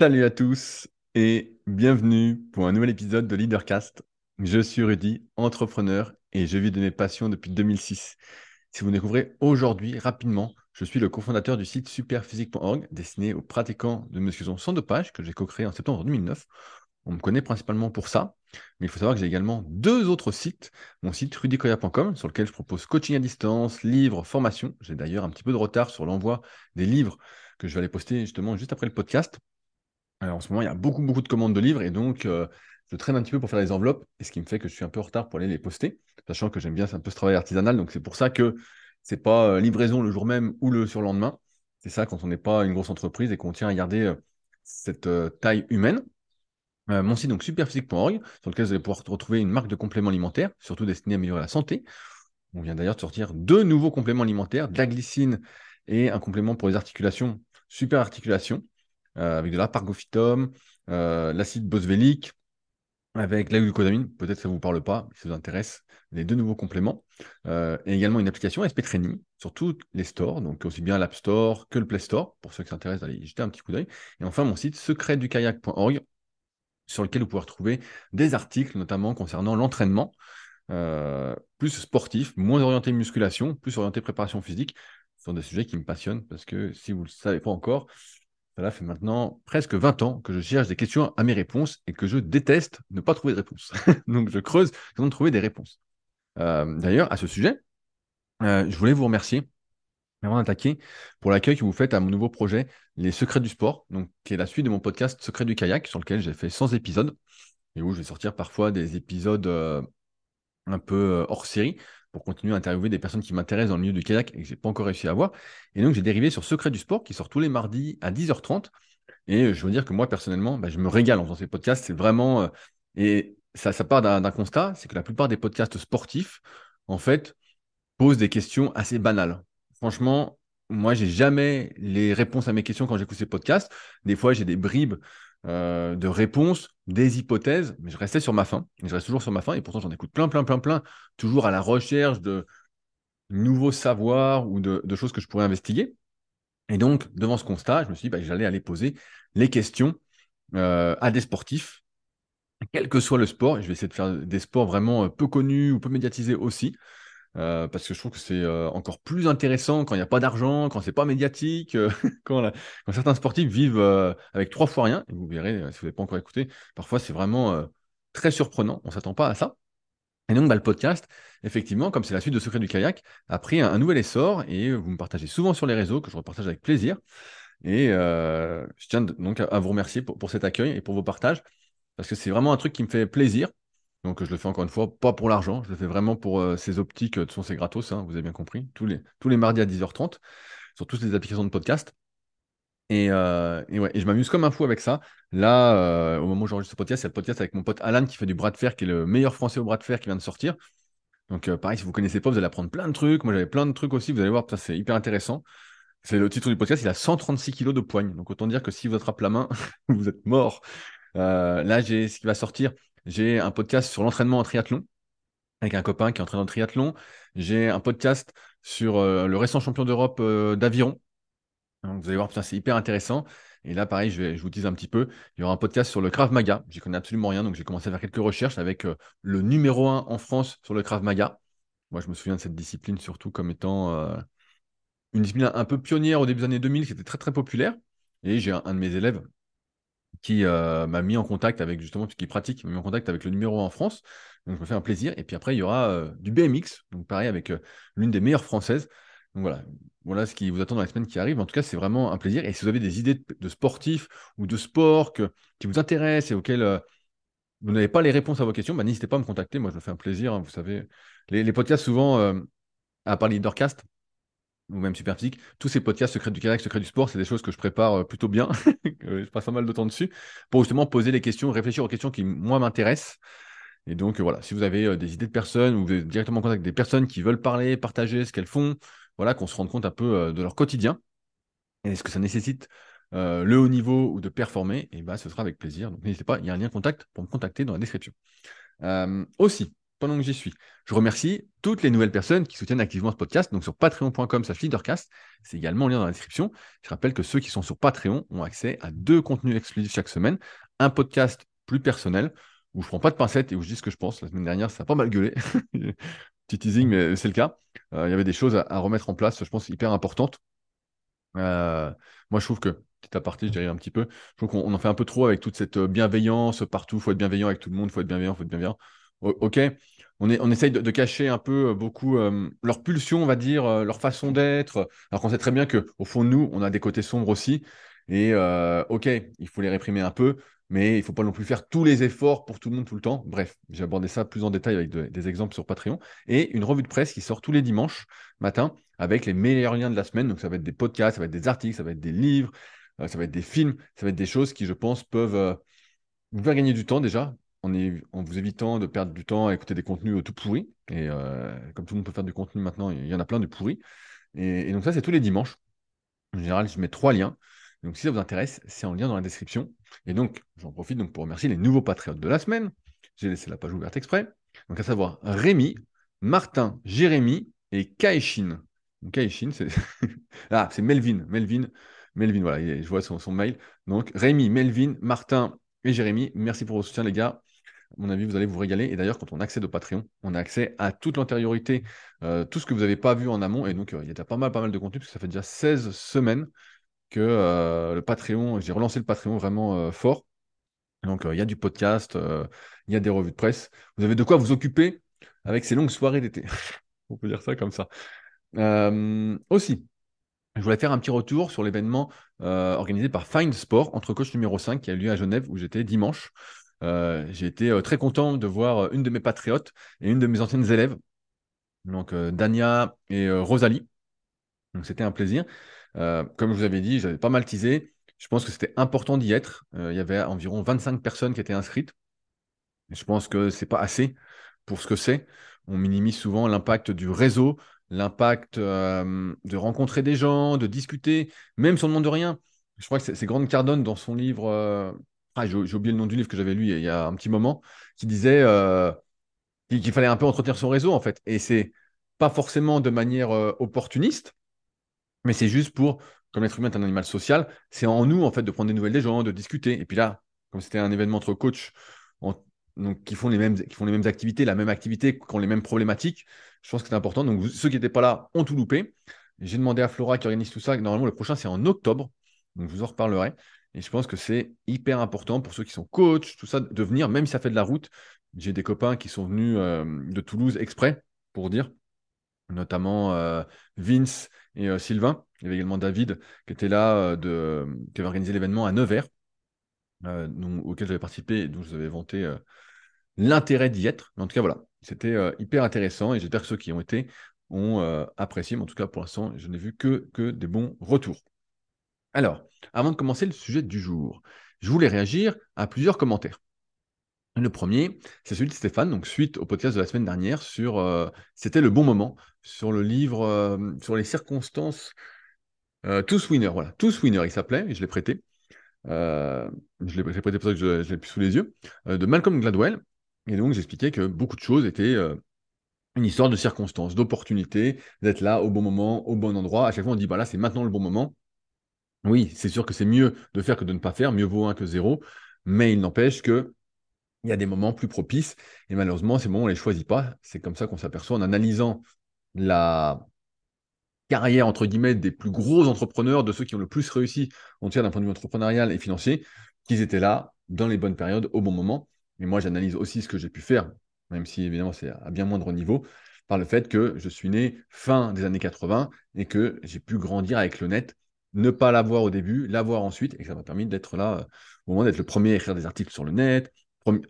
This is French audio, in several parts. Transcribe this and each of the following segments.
Salut à tous et bienvenue pour un nouvel épisode de Leadercast. Je suis Rudy, entrepreneur et je vis de mes passions depuis 2006. Si vous découvrez aujourd'hui rapidement, je suis le cofondateur du site superphysique.org destiné aux pratiquants de musculation sans dopage que j'ai co-créé en septembre 2009. On me connaît principalement pour ça, mais il faut savoir que j'ai également deux autres sites. Mon site rudykoya.com sur lequel je propose coaching à distance, livres, formations. J'ai d'ailleurs un petit peu de retard sur l'envoi des livres que je vais aller poster justement juste après le podcast. Alors, en ce moment, il y a beaucoup, beaucoup de commandes de livres et donc euh, je traîne un petit peu pour faire les enveloppes et ce qui me fait que je suis un peu en retard pour aller les poster, sachant que j'aime bien un peu ce travail artisanal. Donc, c'est pour ça que c'est pas euh, livraison le jour même ou le surlendemain. C'est ça quand on n'est pas une grosse entreprise et qu'on tient à garder euh, cette taille humaine. mon site, donc superphysique.org, sur lequel vous allez pouvoir retrouver une marque de compléments alimentaires, surtout destinée à améliorer la santé. On vient d'ailleurs de sortir deux nouveaux compléments alimentaires, de la glycine et un complément pour les articulations, super articulation. Euh, avec de l'arpargophytum, euh, l'acide boswellique, avec la glucosamine. Peut-être que ça ne vous parle pas, si ça vous intéresse, les deux nouveaux compléments. Euh, et également une application SP Training sur tous les stores, donc aussi bien l'App Store que le Play Store, pour ceux qui s'intéressent, allez jeter un petit coup d'œil. Et enfin, mon site secretdukayak.org, sur lequel vous pouvez retrouver des articles, notamment concernant l'entraînement, plus sportif, moins orienté musculation, plus orienté préparation physique. Ce sont des sujets qui me passionnent parce que si vous ne le savez pas encore, cela fait maintenant presque 20 ans que je cherche des questions à mes réponses et que je déteste ne pas trouver de réponses. Donc je creuse avant de trouver des réponses. Euh, d'ailleurs, à ce sujet, euh, je voulais vous remercier avant d'attaquer pour l'accueil que vous faites à mon nouveau projet, Les Secrets du Sport, donc, qui est la suite de mon podcast Secrets du Kayak, sur lequel j'ai fait 100 épisodes et où je vais sortir parfois des épisodes euh, un peu hors série pour continuer à interviewer des personnes qui m'intéressent dans le milieu du kayak et que je n'ai pas encore réussi à voir. Et donc, j'ai dérivé sur Secret du Sport qui sort tous les mardis à 10h30. Et je veux dire que moi, personnellement, bah, je me régale en faisant ces podcasts. C'est vraiment. Euh, et ça, ça part d'un constat c'est que la plupart des podcasts sportifs, en fait, posent des questions assez banales. Franchement, moi, j'ai jamais les réponses à mes questions quand j'écoute ces podcasts. Des fois, j'ai des bribes euh, de réponses, des hypothèses, mais je restais sur ma faim. Je reste toujours sur ma faim et pourtant j'en écoute plein, plein, plein, plein, toujours à la recherche de nouveaux savoirs ou de, choses que je pourrais investiguer. Et donc, devant ce constat, je me suis dit, bah, j'allais aller poser les questions euh, à des sportifs, quel que soit le sport. Et je vais essayer de faire des sports vraiment euh, peu connus ou peu médiatisés aussi. Euh, parce que je trouve que c'est euh, encore plus intéressant quand il n'y a pas d'argent, quand c'est pas médiatique, euh, quand, certains sportifs vivent avec trois fois rien. Et vous verrez, si vous n'avez pas encore écouté, parfois c'est vraiment très surprenant. On ne s'attend pas à ça. Et donc, bah, le podcast, effectivement, comme c'est la suite de Secret du kayak, a pris un, nouvel essor et vous me partagez souvent sur les réseaux, que je repartage avec plaisir. Et je tiens donc à, vous remercier pour, cet accueil et pour vos partages, parce que c'est vraiment un truc qui me fait plaisir. Donc je le fais encore une fois, pas pour l'argent, je le fais vraiment pour euh, ces optiques, de toute façon c'est gratos, hein, vous avez bien compris, tous les, tous les mardis à 10h30, sur toutes les applications de podcast. Et, euh, ouais, et je m'amuse comme un fou avec ça. Là, euh, au moment où j'enregistre ce podcast, c'est le podcast avec mon pote Alan qui fait du bras de fer, qui est le meilleur français au bras de fer qui vient de sortir. Donc pareil, si vous ne connaissez pas, vous allez apprendre plein de trucs. Moi j'avais plein de trucs aussi, vous allez voir, ça c'est hyper intéressant. C'est le titre du podcast, il a 136 kilos de poigne. Donc autant dire que si vous attrapez la main, vous êtes mort. là, j'ai ce qui va sortir. J'ai un podcast sur l'entraînement en triathlon avec un copain qui est entraîneur de triathlon. J'ai un podcast sur euh, le récent champion d'Europe euh, d'aviron. vous allez voir, c'est hyper intéressant. Et là, pareil, je, vais, vous dis un petit peu. Il y aura un podcast sur le Krav Maga. J'y connais absolument rien, donc j'ai commencé à faire quelques recherches avec euh, le numéro 1 en France sur le Krav Maga. Moi, je me souviens de cette discipline surtout comme étant une discipline un peu pionnière au début des années 2000, qui était très très populaire. Et j'ai un de mes élèves qui euh, m'a mis en contact avec justement, qui pratique, m'a mis en contact avec le numéro 1 en France. Donc, je me fais un plaisir. Et puis après, il y aura euh, du BMX, donc pareil, avec euh, l'une des meilleures françaises. Donc voilà, voilà ce qui vous attend dans la semaine qui arrive. En tout cas, c'est vraiment un plaisir. Et si vous avez des idées de, sportifs ou de sport qui vous intéressent et auxquels vous n'avez pas les réponses à vos questions, bah, n'hésitez pas à me contacter. Moi, je me fais un plaisir. Hein, vous savez, les, les podcasts, souvent, à part Leadercast, ou même super physique, tous ces podcasts Secret du kayak, Secret du sport, c'est des choses que je prépare euh, plutôt bien. je passe pas mal de temps dessus pour justement poser les questions, réfléchir aux questions qui, moi, m'intéressent. Et donc, euh, voilà, si vous avez euh, des idées de personnes ou vous êtes directement en contact avec des personnes qui veulent parler, partager ce qu'elles font, voilà, qu'on se rende compte un peu de leur quotidien et est-ce que ça nécessite le haut niveau ou de performer, et bah, ce sera avec plaisir. Donc, n'hésitez pas, il y a un lien contact pour me contacter dans la description. aussi, pendant que j'y suis. Je remercie toutes les nouvelles personnes qui soutiennent activement ce podcast. Donc sur patreon.com leadercast, c'est également en lien dans la description. Je rappelle que ceux qui sont sur Patreon ont accès à deux contenus exclusifs chaque semaine. Un podcast plus personnel où je prends pas de pincettes et où je dis ce que je pense. La semaine dernière, ça a pas mal gueulé. Petit teasing, mais c'est le cas. Euh, il y avait des choses à, remettre en place, je pense, hyper importantes. Euh, moi, je trouve que, petit aparté, je dirais un petit peu, je trouve qu'on en fait un peu trop avec toute cette euh, bienveillance partout. Il faut être bienveillant avec tout le monde, il faut être bienveillant, il faut être bienveillant. Ok, on, est, essaye de, cacher un peu beaucoup leur pulsion, on va dire, leur façon d'être, alors qu'on sait très bien qu'au fond nous, on a des côtés sombres aussi. Et ok, il faut les réprimer un peu, mais il ne faut pas non plus faire tous les efforts pour tout le monde tout le temps. Bref, j'ai abordé ça plus en détail avec des exemples sur Patreon. Et une revue de presse qui sort tous les dimanches matin avec les meilleurs liens de la semaine. Donc ça va être des podcasts, ça va être des articles, ça va être des livres, euh, ça va être des films, ça va être des choses qui, je pense, peuvent euh, vous faire gagner du temps déjà, en, en, vous évitant de perdre du temps à écouter des contenus tout pourris. Et euh, comme tout le monde peut faire du contenu maintenant, il y en a plein de pourris. et donc ça, c'est tous les dimanches. En général, je mets trois liens. Donc si ça vous intéresse, c'est en lien dans la description. Et donc, j'en profite donc pour remercier les nouveaux patriotes de la semaine. J'ai laissé la page ouverte exprès. Donc à savoir Rémi, Martin, Jérémy et Kaishin. Kaishin, c'est ah, c'est Melvin, Melvin, Melvin. Voilà, je vois son, mail. Donc Rémi, Melvin, Martin et Jérémy. Merci pour vos soutiens, les gars. Mon avis, vous allez vous régaler. Et d'ailleurs, quand on accède au Patreon, on a accès à toute l'antériorité, euh, tout ce que vous n'avez pas vu en amont. Et donc, euh, il y a déjà pas mal, pas mal de contenu, parce que ça fait déjà 16 semaines que euh, le Patreon, j'ai relancé le Patreon vraiment fort. Donc, il y a du podcast, il y a des revues de presse. Vous avez de quoi vous occuper avec ces longues soirées d'été. On peut dire ça comme ça. aussi, je voulais faire un petit retour sur l'événement organisé par Find Sport entre coach numéro 5 qui a eu lieu à Genève où j'étais dimanche. J'ai été très content de voir une de mes patriotes et une de mes anciennes élèves, donc Dania et Rosalie. Donc c'était un plaisir. Euh, comme je vous avais dit, j'avais pas mal teasé. Je pense que c'était important d'y être. Euh, il y avait environ 25 personnes qui étaient inscrites. je pense que c'est pas assez pour ce que c'est. On minimise souvent l'impact du réseau, l'impact euh, de rencontrer des gens, de discuter, même si on ne demande rien. Je crois que c'est Grande Cardone dans son livre, ah, j'ai oublié le nom du livre que j'avais lu il y a un petit moment, qui disait qu'il fallait un peu entretenir son réseau en fait. Et c'est pas forcément de manière opportuniste, mais c'est juste pour, comme l'être humain est un animal social, c'est en nous, en fait, de prendre des nouvelles des gens, de discuter. Et puis là, comme c'était un événement entre coachs donc, qui, font les mêmes, qui font les mêmes activités, la même activité, qui ont les mêmes problématiques, je pense que c'est important. Donc, ceux qui n'étaient pas là ont tout loupé. J'ai demandé à Flora qui organise tout ça. Normalement, le prochain, c'est en octobre. Donc, je vous en reparlerai. Et je pense que c'est hyper important pour ceux qui sont coachs, tout ça, de venir, même si ça fait de la route. J'ai des copains qui sont venus euh, de Toulouse exprès pour dire, notamment euh, Vince et euh, Sylvain. Il y avait également David qui était là, de, qui avait organisé l'événement à Nevers, auquel j'avais participé et dont je vous avais vanté l'intérêt d'y être. en tout cas, voilà, c'était hyper intéressant et j'espère que ceux qui ont été ont apprécié. Mais en tout cas, pour l'instant, je n'ai vu que, que des bons retours. Alors, avant de commencer le sujet du jour, je voulais réagir à plusieurs commentaires. Le premier, c'est celui de Stéphane, donc suite au podcast de la semaine dernière sur euh, C'était le bon moment, sur le livre, euh, sur les circonstances. Euh, Tous Winner, voilà, Tous Winner, il s'appelait, et je l'ai prêté. je l'ai prêté pour ça que je, je l'ai plus sous les yeux, de Malcolm Gladwell. Et donc, j'expliquais que beaucoup de choses étaient une histoire de circonstances, d'opportunités, d'être là au bon moment, au bon endroit. À chaque fois, on dit, bah là, c'est maintenant le bon moment. Oui, c'est sûr que c'est mieux de faire que de ne pas faire, mieux vaut un que zéro, mais il n'empêche que il y a des moments plus propices. Et malheureusement, ces moments, on ne les choisit pas. C'est comme ça qu'on s'aperçoit en analysant la carrière, entre guillemets, des plus gros entrepreneurs, de ceux qui ont le plus réussi, en tout d'un point de vue entrepreneurial et financier, qu'ils étaient là dans les bonnes périodes, au bon moment. Et moi, j'analyse aussi ce que j'ai pu faire, même si évidemment c'est à bien moindre niveau, par le fait que je suis né fin des années 80 et que j'ai pu grandir avec le net, ne pas l'avoir au début, l'avoir ensuite, et ça m'a permis d'être là, euh, au moment d'être le premier à écrire des articles sur le net,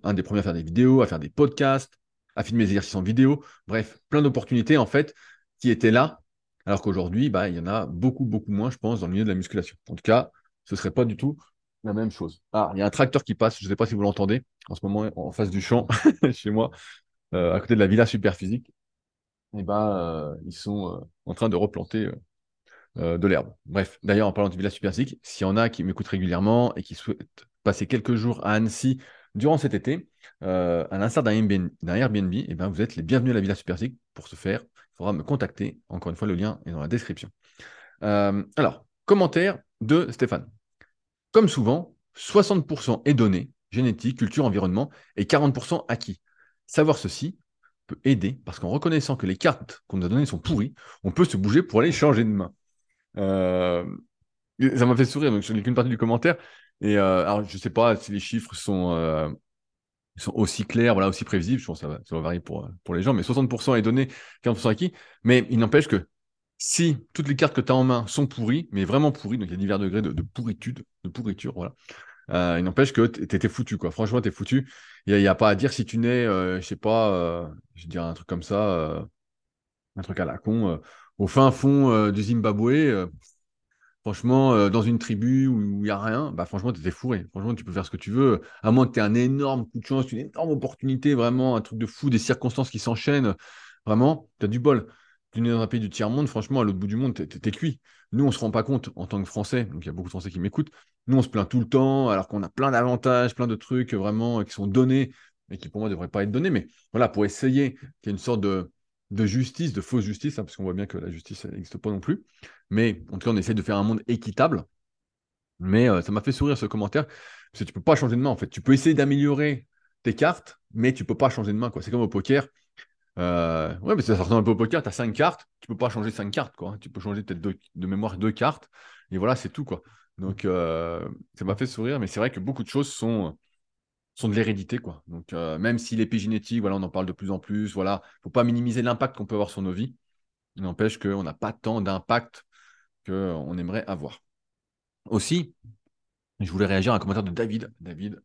un des premiers à faire des vidéos, à faire des podcasts, à filmer des exercices en vidéo. Bref, plein d'opportunités en fait qui étaient là, alors qu'aujourd'hui, bah, il y en a beaucoup, beaucoup moins, je pense, dans le milieu de la musculation. En tout cas, ce ne serait pas du tout la même chose. Ah, il y a un tracteur qui passe, je ne sais pas si vous l'entendez, en ce moment en face du champ, chez moi, euh, à côté de la villa super physique. Et eh ben, euh, ils sont en train de replanter de l'herbe. Bref, d'ailleurs, en parlant de villa super physique, s'il y en a qui m'écoutent régulièrement et qui souhaitent passer quelques jours à Annecy durant cet été, euh, à l'instar d'un Airbnb, eh ben, vous êtes les bienvenus à la Villa Superphysique. Pour ce faire, il faudra me contacter. Encore une fois, le lien est dans la description. Euh, alors, commentaire de Stéphane. Comme souvent, 60% est donné, génétique, culture, environnement, et 40% acquis. Savoir ceci peut aider parce qu'en reconnaissant que les cartes qu'on nous a données sont pourries, on peut se bouger pour aller changer de main. Euh, ça m'a fait sourire, donc je n'ai qu'une partie du commentaire. Et euh, alors, je ne sais pas si les chiffres sont, euh, sont aussi clairs, voilà, aussi prévisibles. Je pense que ça va, ça va varier pour, pour les gens, mais 60% est donné, 40% acquis. Mais il n'empêche que si toutes les cartes que tu as en main sont pourries, mais vraiment pourries, donc il y a divers degrés de, pourritude, de pourriture, voilà. Euh, il n'empêche que tu étais foutu, quoi. Franchement, tu es foutu. Il n'y a, pas à dire si tu nais, je sais pas, je vais dire un truc comme ça, un truc à la con, au fin fond du Zimbabwe, Franchement, euh, dans une tribu où il n'y a rien, bah franchement, tu étais fourré. Franchement, tu peux faire ce que tu veux. À moins que tu aies un énorme coup de chance, une énorme opportunité, vraiment, un truc de fou, des circonstances qui s'enchaînent. Vraiment, tu as du bol. Tu es dans un pays du tiers-monde, franchement, à l'autre bout du monde, tu es, cuit. Nous, on ne se rend pas compte en tant que Français, donc il y a beaucoup de Français qui m'écoutent. Nous, on se plaint tout le temps, alors qu'on a plein d'avantages, plein de trucs vraiment qui sont donnés, mais qui pour moi ne devraient pas être donnés. Mais voilà, pour essayer qu'il y ait une sorte de, de justice, de fausse justice, hein, parce qu'on voit bien que la justice n'existe pas non plus. Mais en tout cas, on essaie de faire un monde équitable. Mais euh, ça m'a fait sourire ce commentaire, parce que tu peux pas changer de main en fait. Tu peux essayer d'améliorer tes cartes, mais tu peux pas changer de main. C'est comme au poker. Euh, ouais, mais ça ressemble un peu au poker, tu as cinq cartes, tu peux pas changer cinq cartes. Quoi. Tu peux changer peut-être de mémoire deux cartes, et voilà, c'est tout. quoi. Donc euh, ça m'a fait sourire, mais c'est vrai que beaucoup de choses sont sont de l'hérédité, quoi. Donc, euh, même si l'épigénétique, voilà, on en parle de plus en plus, voilà, faut pas minimiser l'impact qu'on peut avoir sur nos vies. Il n'empêche qu'on n'a pas tant d'impact qu'on aimerait avoir. Aussi, je voulais réagir à un commentaire de David, David,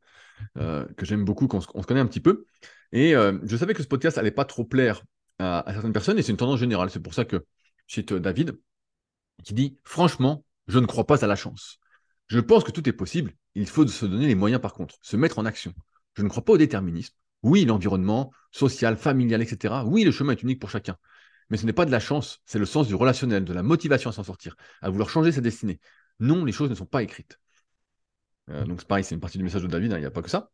euh, que j'aime beaucoup, qu'on se, connaît un petit peu. Et euh, je savais que ce podcast n'allait pas trop plaire à, certaines personnes, et c'est une tendance générale. C'est pour ça que cite David, qui dit Franchement, je ne crois pas à la chance. Je pense que tout est possible. Il faut se donner les moyens, par contre, se mettre en action. Je ne crois pas au déterminisme. Oui, l'environnement, social, familial, etc. Oui, le chemin est unique pour chacun. Mais ce n'est pas de la chance, c'est le sens du relationnel, de la motivation à s'en sortir, à vouloir changer sa destinée. Non, les choses ne sont pas écrites. Euh, donc c'est pareil, c'est une partie du message de David, hein, il n'y a pas que ça.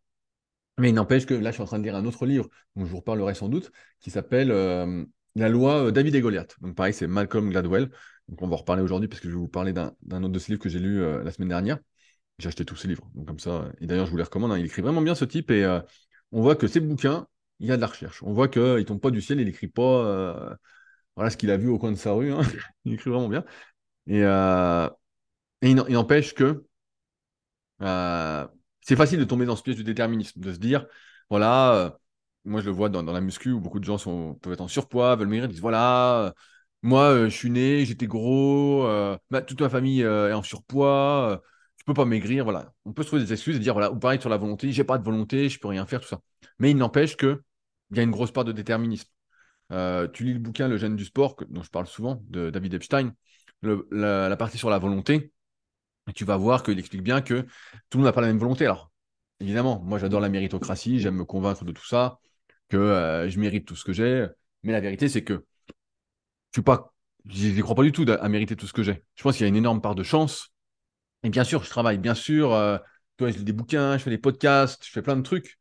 Mais il n'empêche que là, je suis en train de lire un autre livre, dont je vous reparlerai sans doute, qui s'appelle euh, La loi euh, David et Goliath. Donc pareil, c'est Malcolm Gladwell. Donc on va en reparler aujourd'hui parce que je vais vous parler d'un autre de ces livres que j'ai lu la semaine dernière. J'ai acheté tous ses livres. Donc comme ça, et d'ailleurs, je vous les recommande. Hein. il écrit vraiment bien ce type et on voit que ces bouquins, il y a de la recherche. On voit qu'il ne tombe pas du ciel, il n'écrit pas voilà ce qu'il a vu au coin de sa rue. Hein. il écrit vraiment bien. Et, euh, il n'empêche que euh, c'est facile de tomber dans ce piège du déterminisme, de se dire, voilà, euh, moi je le vois dans, la muscu où beaucoup de gens sont, peuvent être en surpoids, veulent maigrir, disent, voilà, moi je suis né, j'étais gros, toute ma famille est en surpoids, je peux pas maigrir, voilà. On peut se trouver des excuses et dire, voilà, ou pareil sur la volonté, j'ai pas de volonté, je peux rien faire, tout ça. Mais il n'empêche qu'il y a une grosse part de déterminisme. Euh, tu lis le bouquin Le gène du sport, dont je parle souvent, de David Epstein, la, partie sur la volonté, et tu vas voir qu'il explique bien que tout le monde n'a pas la même volonté. Alors, évidemment, moi j'adore la méritocratie, j'aime me convaincre de tout ça, que euh, je mérite tout ce que j'ai, mais la vérité c'est que je ne pas, crois pas du tout à, mériter tout ce que j'ai. Je pense qu'il y a une énorme part de chance. Et bien sûr, je travaille, bien sûr, euh, je lis des bouquins, je fais des podcasts, je fais plein de trucs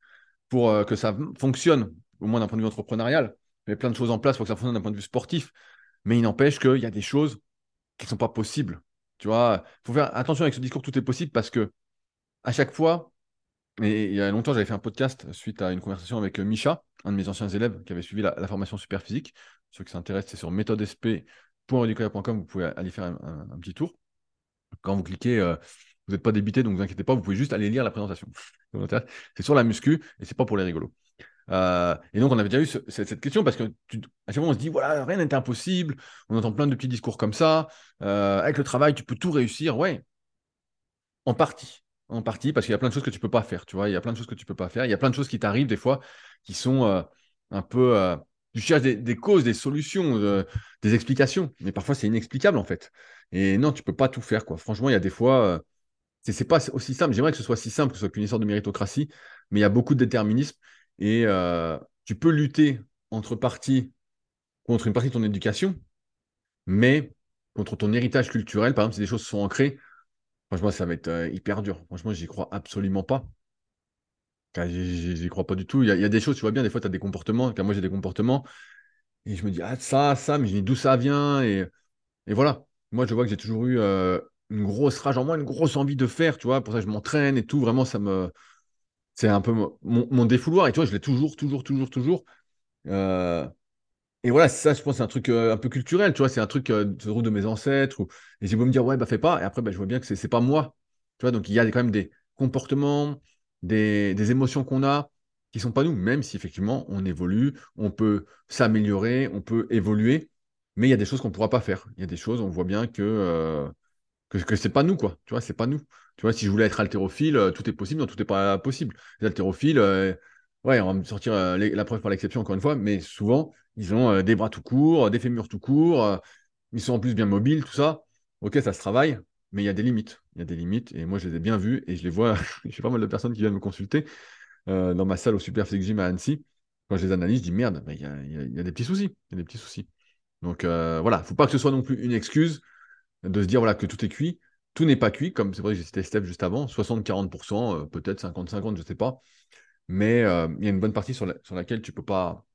pour que ça fonctionne, au moins d'un point de vue entrepreneurial met plein de choses en place pour que ça fonctionne d'un point de vue sportif. Mais il n'empêche qu'il y a des choses qui ne sont pas possibles. Tu vois, il faut faire attention avec ce discours, tout est possible parce que à chaque fois, et il y a longtemps, j'avais fait un podcast suite à une conversation avec euh, Micha, un de mes anciens élèves qui avait suivi la, formation super physique. Ceux qui s'intéressent, c'est sur méthodesp.educateur.com, vous pouvez aller faire un, petit tour. Quand vous cliquez, euh, vous n'êtes pas débité, donc ne vous inquiétez pas, vous pouvez juste aller lire la présentation. C'est sur la muscu et c'est pas pour les rigolos. Euh, et donc, on avait déjà eu cette, question parce que à chaque fois, on se dit voilà, rien n'est impossible. On entend plein de petits discours comme ça. Avec le travail, tu peux tout réussir. Ouais, en partie. En partie, parce qu'il y a plein de choses que tu peux pas faire. Tu vois, il y a plein de choses que tu peux pas faire. Il y a plein de choses qui t'arrivent des fois qui sont euh, un peu. tu cherches des, causes, des solutions, des explications. Mais parfois, c'est inexplicable en fait. Et non, tu peux pas tout faire. Quoi. Franchement, il y a des fois. c'est pas aussi simple. J'aimerais que ce soit si simple, que ce soit qu'une histoire de méritocratie, mais il y a beaucoup de déterminisme. Et euh, tu peux lutter entre parties contre une partie de ton éducation, mais contre ton héritage culturel, par exemple, si des choses sont ancrées, franchement, ça va être euh, hyper dur. Franchement, j'y crois absolument pas. J'y crois pas du tout. Il y, a, des choses, tu vois bien, des fois, tu as des comportements. moi, j'ai des comportements. Et je me dis, ah, ça, ça, mais je dis d'où ça vient? Et, voilà. Moi, je vois que j'ai toujours eu euh, une grosse rage en moi, une grosse envie de faire, tu vois. Pour ça, je m'entraîne et tout. Vraiment, ça me. C'est un peu mon, mon, défouloir. Et tu vois, je l'ai toujours, toujours, toujours, toujours. Euh, et voilà, ça, je pense, c'est un truc euh, un peu culturel, tu vois. C'est un truc de de mes ancêtres. Et j'ai beau me dire, ouais, bah, fais pas. Et après, bah, je vois bien que c'est pas moi. Tu vois, donc il y a quand même des comportements, des, émotions qu'on a qui ne sont pas nous, même si effectivement on évolue, on peut s'améliorer, on peut évoluer, mais il y a des choses qu'on ne pourra pas faire. Il y a des choses, on voit bien que, euh, que, pas nous, quoi. Tu vois, c'est pas nous. Tu vois, si je voulais être haltérophile, euh, tout est possible, non, tout n'est pas possible. Les haltérophiles, euh, ouais, on va me sortir la preuve par l'exception encore une fois, mais souvent, ils ont des bras tout courts, des fémurs tout courts, ils sont en plus bien mobiles, tout ça. Ok, ça se travaille, mais il y a des limites. Il y a des limites, et moi, je les ai bien vues, et je les vois, j'ai pas mal de personnes qui viennent me consulter euh, dans ma salle au Super Gym à Annecy. Quand je les analyse, je dis merde, il y, a, des petits soucis. Il y a des petits soucis. Donc euh, voilà, il ne faut pas que ce soit non plus une excuse de se dire voilà, que tout est cuit. Tout n'est pas cuit, comme c'est vrai que j'ai cité Steph juste avant, 60-40%, euh, peut-être 50-50, je ne sais pas. Mais il y a une bonne partie sur, laquelle tu ne peux pas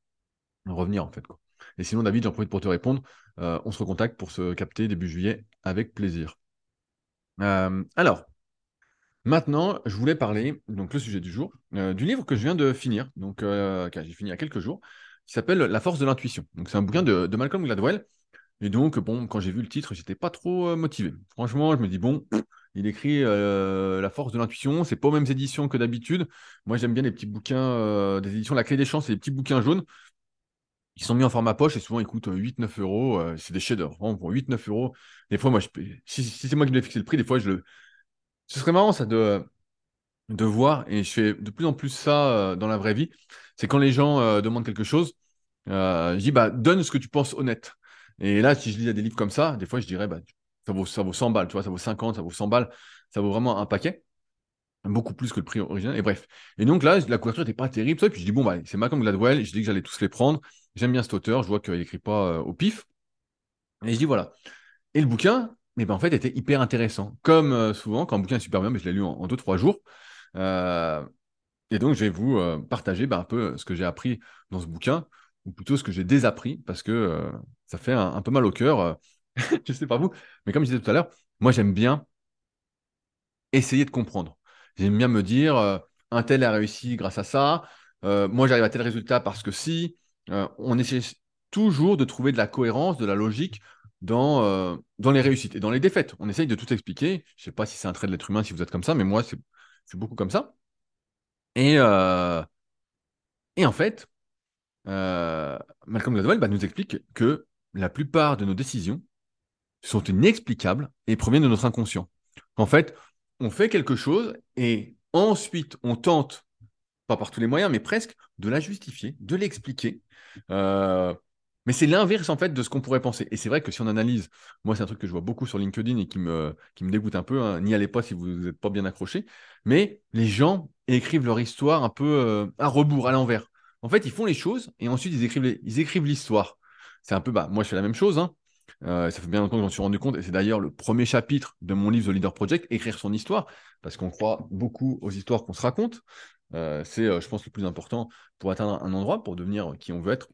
revenir, en fait. Quoi. Et sinon, David, j'en profite pour te répondre. on se recontacte pour se capter début juillet avec plaisir. Euh, alors, maintenant, je voulais parler, donc le sujet du jour, euh, du livre que je viens de finir, donc euh, j'ai fini il y a quelques jours, qui s'appelle La force de l'intuition. Donc c'est un bouquin de, Malcolm Gladwell. Et donc, bon, quand j'ai vu le titre, j'étais pas trop motivé. Franchement, je me dis, bon, il écrit La force de l'intuition, c'est pas aux mêmes éditions que d'habitude. Moi, j'aime bien les petits bouquins des éditions La Clé des Champs, c'est des petits bouquins jaunes. Ils sont mis en format poche et souvent ils coûtent 8-9 euros. Euh, c'est des chefs-d'œuvre. Pour 8-9 euros, des fois, moi, si, c'est moi qui me fixé le prix, des fois, je le. Ce serait marrant, ça, de, de voir, et je fais de plus en plus ça euh, dans la vraie vie, c'est quand les gens euh, demandent quelque chose, je dis, bah, donne ce que tu penses honnête. Et là, si je lis des livres comme ça, des fois, je dirais, bah, ça vaut, ça vaut 100 balles, tu vois, ça vaut 50, ça vaut 100 balles, ça vaut vraiment un paquet beaucoup plus que le prix original. Et bref. Et donc là, la couverture n'était pas terrible. Ça, puis je dis, bon, bah, c'est Malcolm Gladwell. Je dis que j'allais tous les prendre. J'aime bien cet auteur. Je vois qu'il n'écrit pas euh, au pif. Et je dis, voilà. Et le bouquin, mais ben, en fait, était hyper intéressant. Comme euh, souvent, quand un bouquin est super bien, mais je l'ai lu en 2-3 jours. Euh, et donc, je vais vous partager ben, un peu ce que j'ai appris dans ce bouquin, ou plutôt ce que j'ai désappris, parce que ça fait un, un, peu mal au cœur. je ne sais pas vous, mais comme je disais tout à l'heure, moi, j'aime bien essayer de comprendre. J'aime bien me dire, euh, un tel a réussi grâce à ça, euh, moi j'arrive à tel résultat parce que si. Euh, on essaie toujours de trouver de la cohérence, de la logique dans, dans les réussites et dans les défaites. On essaye de tout expliquer. Je ne sais pas si c'est un trait de l'être humain, si vous êtes comme ça, mais moi, c'est beaucoup comme ça. Et, et en fait, Malcolm Gladwell bah, nous explique que la plupart de nos décisions sont inexplicables et proviennent de notre inconscient. En fait, on fait quelque chose et ensuite on tente, pas par tous les moyens, mais presque, de la justifier, de l'expliquer. Euh, mais c'est l'inverse en fait de ce qu'on pourrait penser. Et c'est vrai que si on analyse, moi c'est un truc que je vois beaucoup sur LinkedIn et qui me, qui dégoûte un peu, hein. n'y allez pas si vous n'êtes pas bien accroché, mais les gens écrivent leur histoire un peu euh, à rebours, à l'envers. En fait, ils font les choses et ensuite ils écrivent, ils écrivent l'histoire. C'est un peu, bah, moi je fais la même chose, hein. Euh, ça fait bien longtemps que j'en suis rendu compte, et c'est d'ailleurs le premier chapitre de mon livre The Leader Project, écrire son histoire, parce qu'on croit beaucoup aux histoires qu'on se raconte. Euh, c'est, euh, je pense, le plus important pour atteindre un endroit, pour devenir qui on veut être.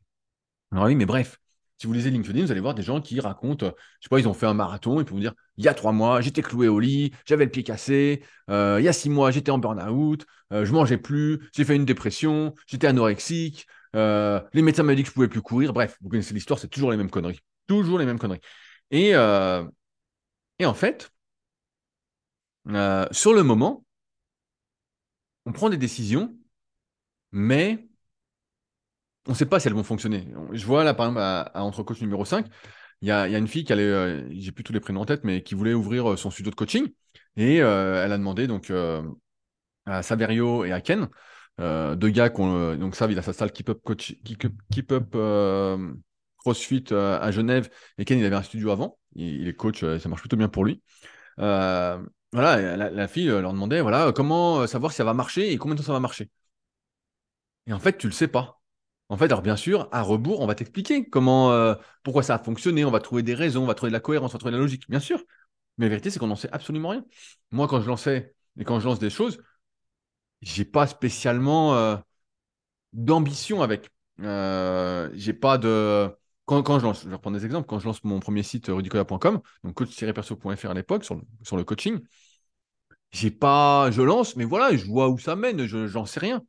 Alors oui, mais bref, si vous lisez LinkedIn, vous allez voir des gens qui racontent, je sais pas, ils ont fait un marathon, et puis vous dire, il y a trois mois, j'étais cloué au lit, j'avais le pied cassé, il y a six mois, j'étais en burn-out, je mangeais plus, j'ai fait une dépression, j'étais anorexique, les médecins m'ont dit que je pouvais plus courir. Bref, vous connaissez l'histoire, c'est toujours les mêmes conneries. Toujours les mêmes conneries. Et, euh, et en fait, euh, sur le moment, on prend des décisions, mais on ne sait pas si elles vont fonctionner. Je vois là, par exemple, à, Entre Coach numéro 5, il y a, une fille qui allait, euh, j'ai plus tous les prénoms en tête, mais qui voulait ouvrir son studio de coaching. Et elle a demandé donc à Saverio et à Ken, deux gars qui ont, donc ça, il a sa salle Keep Up, Coach, Keep, Up CrossFit euh, à Genève. Et Ken, il avait un studio avant. Il, est coach, euh, ça marche plutôt bien pour lui. Euh, voilà, la, fille leur demandait voilà, comment savoir si ça va marcher et combien de temps ça va marcher. Et en fait, tu le sais pas. En fait, alors bien sûr, à rebours, on va t'expliquer comment, pourquoi ça a fonctionné, on va trouver des raisons, on va trouver de la cohérence, on va trouver de la logique, bien sûr. Mais la vérité, c'est qu'on n'en sait absolument rien. Moi, quand je lançais et quand je lance des choses, j'ai pas spécialement d'ambition avec. Euh, j'ai pas de. Quand, je lance, je vais reprendre des exemples, quand je lance mon premier site rudicola.com, donc coach-perso.fr à l'époque, sur le, sur le coaching, j'ai pas, je lance, mais voilà, je vois où ça mène, je, j'en sais rien.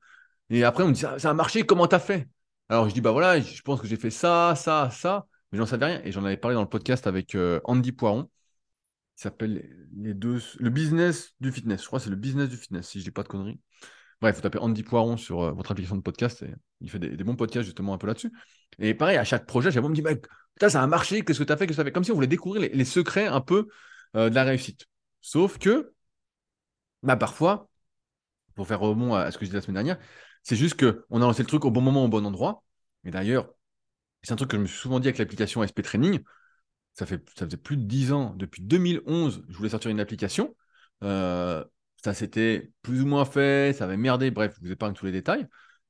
Et après, on me dit, ça, ça a marché, comment t'as fait? Alors je dis, bah voilà, je pense que j'ai fait ça, ça, ça, mais j'en savais rien. Et j'en avais parlé dans le podcast avec euh, Andy Poiron, qui s'appelle les deux, le business du fitness. Je crois que c'est le business du fitness, si je dis pas de conneries. Bref, vous tapez Andy Poiron sur euh, votre application de podcast et il fait des, bons podcasts justement un peu là-dessus. Et pareil, à chaque projet, j'avais me dit, mec, ça a marché, qu'est-ce que tu as fait, qu'est-ce que tu fait? Comme si on voulait découvrir les, secrets un peu euh, de la réussite. Sauf que, bah, parfois, pour faire rebond à ce que je disais la semaine dernière, c'est juste qu'on a lancé le truc au bon moment, au bon endroit. Et d'ailleurs, c'est un truc que je me suis souvent dit avec l'application SP Training. Ça, fait, ça faisait plus de 10 ans, depuis 2011, je voulais sortir une application. Euh, ça s'était plus ou moins fait, ça avait merdé, bref, je vous épargne tous les détails.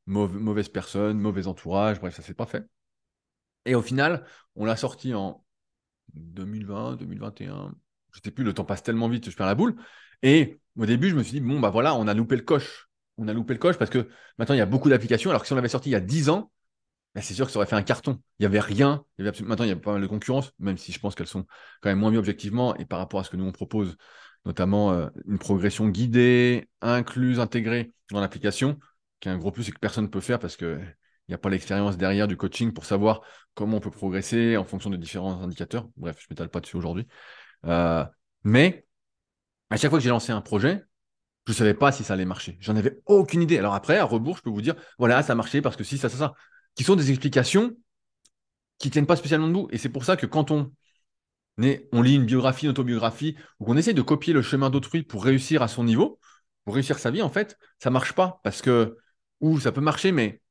mauvaise personne, mauvais entourage, bref, ça s'est pas fait. Et au final, on l'a sorti en 2020, 2021. Je sais plus, le temps passe tellement vite, je perds la boule. Et au début, je me suis dit, bon, bah voilà, on a loupé le coche. On a loupé le coche parce que maintenant, il y a beaucoup d'applications, alors que si on l'avait sorti il y a 10 ans, bah, c'est sûr que ça aurait fait un carton. Il n'y avait rien. Maintenant, il y a pas mal de concurrence, même si je pense qu'elles sont quand même moins bien objectivement. Et par rapport à ce que nous, on propose, notamment euh, une progression guidée, incluse, intégrée dans l'application, qui est un gros plus et que personne ne peut faire parce qu'il n'y a pas l'expérience derrière du coaching pour savoir comment on peut progresser en fonction de différents indicateurs. Bref, je ne m'étale pas dessus aujourd'hui. Euh, mais à chaque fois que j'ai lancé un projet, je ne savais pas si ça allait marcher. J'en avais aucune idée. Alors après, à rebours, je peux vous dire, voilà, ça a marché parce que si, ça, ça, ça. Qui sont des explications qui ne tiennent pas spécialement debout. Et c'est pour ça que quand on on lit une biographie, une autobiographie, ou qu'on essaie de copier le chemin d'autrui pour réussir à son niveau, pour réussir sa vie, en fait, ça marche pas. Parce que, ou ça peut marcher, mais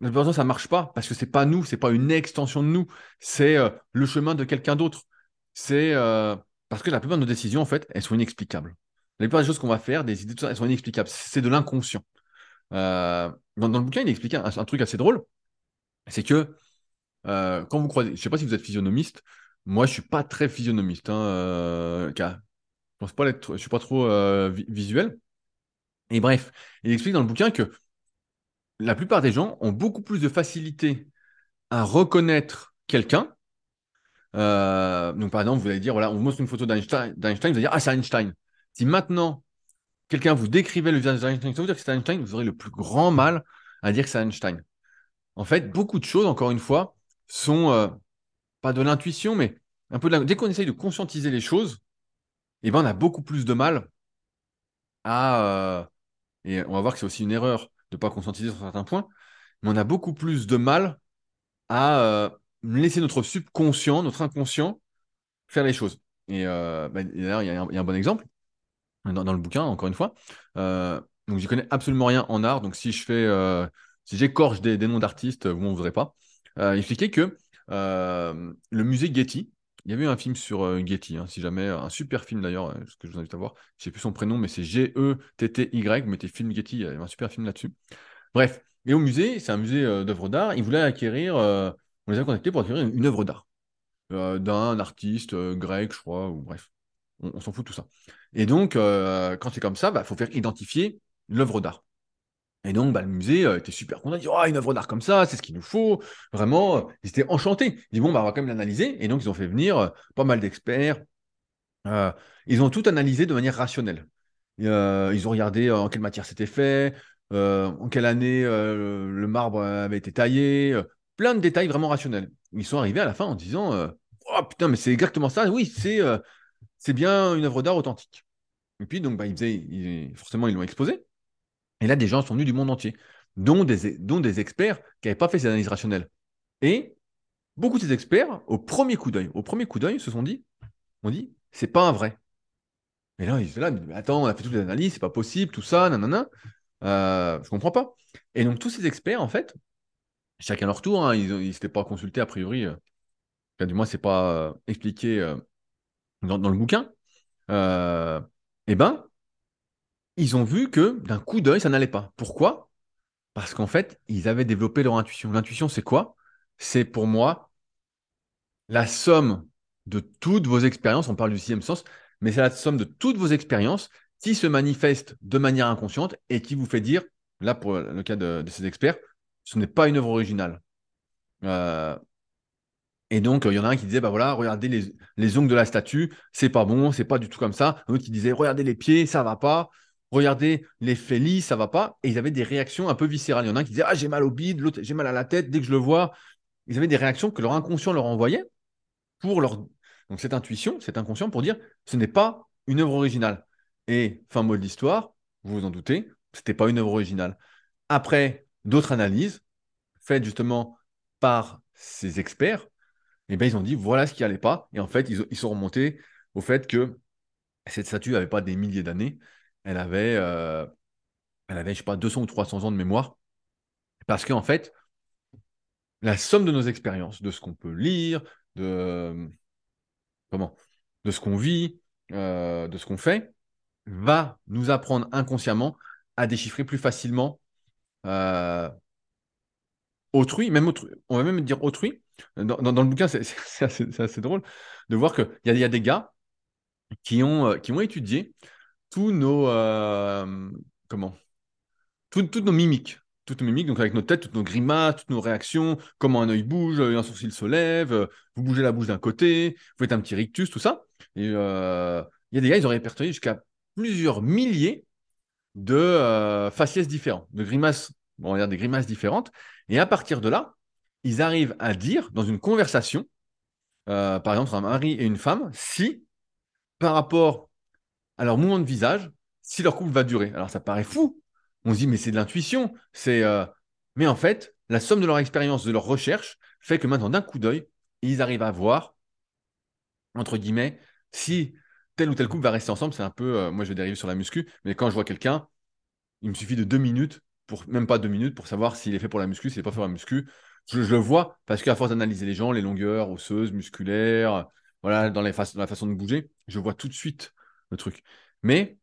du ça marche pas. Parce que c'est pas nous, c'est pas une extension de nous, c'est euh, le chemin de quelqu'un d'autre. C'est euh, parce que la plupart de nos décisions, en fait, elles sont inexplicables. La plupart des choses qu'on va faire, des idées, elles sont inexplicables. C'est de l'inconscient. Euh, dans, le bouquin, il explique un, un truc assez drôle. C'est que quand vous croisez, je sais pas si vous êtes physionomiste, moi, je suis pas très physionomiste. Hein, euh, je pense pas je suis pas trop euh, visuel. Et bref, il explique dans le bouquin que la plupart des gens ont beaucoup plus de facilité à reconnaître quelqu'un. Euh, donc, par exemple, vous allez dire, voilà, on vous montre une photo d'Einstein, vous allez dire, ah, c'est Einstein. Si maintenant, quelqu'un vous décrivait le visage d'Einstein, ça veut dire que c'est Einstein, vous aurez le plus grand mal à dire que c'est Einstein. En fait, beaucoup de choses, encore une fois, sont pas de l'intuition, mais un peu de la... Dès qu'on essaye de conscientiser les choses, eh ben, on a beaucoup plus de mal à. Euh, et on va voir que c'est aussi une erreur de ne pas conscientiser sur certains points, mais on a beaucoup plus de mal à euh, laisser notre subconscient, notre inconscient, faire les choses. Et euh, bah, d'ailleurs, il y, a un bon exemple dans, le bouquin, encore une fois. donc, j'y connais absolument rien en art. Donc, si je j'écorche des, noms d'artistes, vous ne verrez pas. il que euh, le musée Getty. Il y avait un film sur euh, Getty, hein, si jamais, un super film d'ailleurs, euh, ce que je vous invite à voir. Je sais plus son prénom, mais c'est G-E-T-T-Y. Vous mettez film Getty, il y a un super film là-dessus. Bref, et au musée, c'est un musée d'œuvres d'art. Ils voulaient acquérir, on les a contactés pour acquérir une, œuvre d'art d'un artiste grec, je crois, ou bref, on, s'en fout de tout ça. Et donc, quand c'est comme ça, il bah, faut faire identifier l'œuvre d'art. Et donc, bah, le musée euh, était super content. Il dit, oh, une œuvre d'art comme ça, c'est ce qu'il nous faut. Vraiment, euh, ils étaient enchantés. Ils disent, bon, bah, on va quand même l'analyser. Et donc, ils ont fait venir euh, pas mal d'experts. ils ont tout analysé de manière rationnelle. ils ont regardé en quelle matière c'était fait, en quelle année le marbre avait été taillé, plein de détails vraiment rationnels. Ils sont arrivés à la fin en disant, oh putain, mais c'est exactement ça. Oui, c'est c'est bien une œuvre d'art authentique. Et puis, donc, bah, forcément, ils l'ont exposé. Et là, des gens sont venus du monde entier, dont des, experts qui n'avaient pas fait ces analyses rationnelles. Et beaucoup de ces experts, au premier coup d'œil, au premier coup d'œil, se sont dit, on dit, c'est pas un vrai. Et là, ils étaient là, mais attends, on a fait toutes les analyses, c'est pas possible, tout ça, nanana. Euh, je comprends pas. Et donc, tous ces experts, en fait, chacun leur tour, hein, ils ne s'étaient pas consultés a priori. Euh, du moins, c'est pas euh, expliqué euh, dans, dans, le bouquin. eh ben, ils ont vu que d'un coup d'œil, ça n'allait pas. Pourquoi? Parce qu'en fait, ils avaient développé leur intuition. L'intuition, c'est quoi? C'est pour moi la somme de toutes vos expériences. On parle du sixième sens, mais c'est la somme de toutes vos expériences qui se manifeste de manière inconsciente et qui vous fait dire, là pour le cas de, ces experts, ce n'est pas une œuvre originale. Euh, et donc, il y en a un qui disait, bah voilà, regardez les, les ongles de la statue, c'est pas bon, c'est pas du tout comme ça. Un autre qui disait, regardez les pieds, ça va pas. Regardez les félis, ça va pas. Et ils avaient des réactions un peu viscérales. Il y en a un qui disait, ah, j'ai mal au bide, l'autre, j'ai mal à la tête, dès que je le vois. Ils avaient des réactions que leur inconscient leur envoyait pour leur. Donc, cette intuition, cet inconscient pour dire, ce n'est pas une œuvre originale. Et fin mot de l'histoire, vous vous en doutez, ce n'était pas une œuvre originale. Après d'autres analyses, faites justement par ces experts, eh ben, ils ont dit voilà ce qui n'allait pas. Et en fait, ils, sont remontés au fait que cette statue n'avait pas des milliers d'années. Elle avait, euh, elle avait, je sais pas, 200 ou 300 ans de mémoire. Parce qu'en fait, la somme de nos expériences, de ce qu'on peut lire, de, ce qu'on vit, euh, de ce qu'on fait, va nous apprendre inconsciemment à déchiffrer plus facilement euh, autrui, même autrui, on va même dire autrui. Dans, le bouquin, c'est assez, drôle de voir qu'il y, y, a des gars qui ont, qui ont étudié tous nos, euh, comment, toutes nos mimiques, toutes nos mimiques, donc avec nos têtes, toutes nos grimaces, toutes nos réactions, comment un œil bouge, un sourcil se lève, vous bougez la bouche d'un côté, vous faites un petit rictus, tout ça. Il y a des gars, ils ont répertorié jusqu'à plusieurs milliers de euh, faciès différents, de grimaces, on va dire des grimaces différentes. Et à partir de là, ils arrivent à dire dans une conversation, euh, par exemple, un mari et une femme, si par rapport leur mouvement de visage, si leur couple va durer. Alors ça paraît fou. On se dit, mais c'est de l'intuition. C'est, euh, Mais en fait, la somme de leur expérience, de leur recherche, fait que maintenant, d'un coup d'œil, ils arrivent à voir, entre guillemets, si tel ou tel couple va rester ensemble. C'est un peu, euh, moi je vais dériver sur la muscu, mais quand je vois quelqu'un, il me suffit de deux minutes, pour, même pas deux minutes, pour savoir s'il est fait pour la muscu, s'il n'est pas fait pour la muscu. Je, le vois parce qu'à force d'analyser les gens, les longueurs osseuses, musculaires, voilà, dans la façon de bouger, je vois tout de suite truc. Mais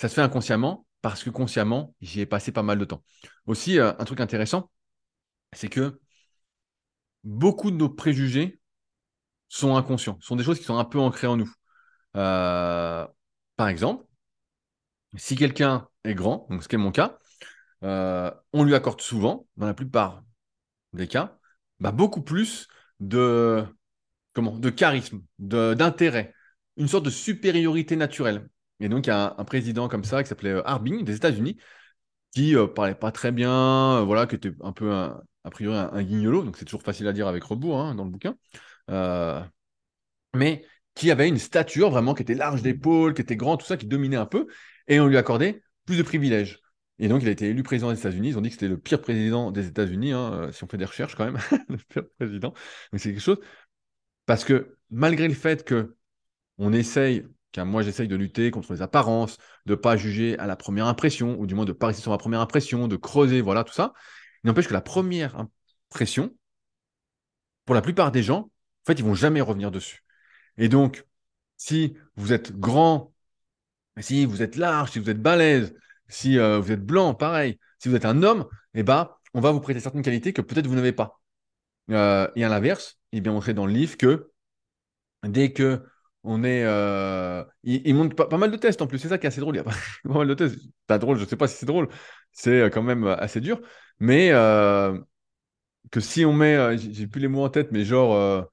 ça se fait inconsciemment parce que consciemment, j'y ai passé pas mal de temps. Aussi, euh, un truc intéressant, c'est que beaucoup de nos préjugés sont inconscients, sont des choses qui sont un peu ancrées en nous. Euh, par exemple, si quelqu'un est grand, donc ce qui est mon cas, euh, on lui accorde souvent, dans la plupart des cas, bah, beaucoup plus de, comment, de charisme, d'intérêt, une sorte de supériorité naturelle. Et donc, il y a un, président comme ça qui s'appelait euh, Harbin des États-Unis, qui ne parlait pas très bien, voilà, qui était un peu, a priori, un, guignolo, donc c'est toujours facile à dire avec rebours hein, dans le bouquin. mais qui avait une stature vraiment qui était large d'épaule, qui était grand, tout ça, qui dominait un peu, et on lui accordait plus de privilèges. Et donc, il a été élu président des États-Unis. Ils ont dit que c'était le pire président des États-Unis, hein, euh, si on fait des recherches quand même, le pire président. Mais c'est quelque chose. Parce que malgré le fait que on essaye, car moi j'essaye de lutter contre les apparences, de ne pas juger à la première impression, ou du moins de ne pas rester sur la première impression, de creuser, voilà, tout ça, n'empêche que la première impression, pour la plupart des gens, en fait, ils vont jamais revenir dessus. Et donc, si vous êtes grand, si vous êtes large, si vous êtes balèze, si euh, vous êtes blanc, pareil, si vous êtes un homme, eh ben, on va vous prêter certaines qualités que peut-être vous n'avez pas. Euh, et à l'inverse, eh bien, on dans le livre que dès que on est. Euh, il, montre pas, mal de tests en plus, c'est ça qui est assez drôle. Il y a pas, mal de tests. Pas drôle, je sais pas si c'est drôle. C'est quand même assez dur. Mais que si on met. J'ai plus les mots en tête, mais genre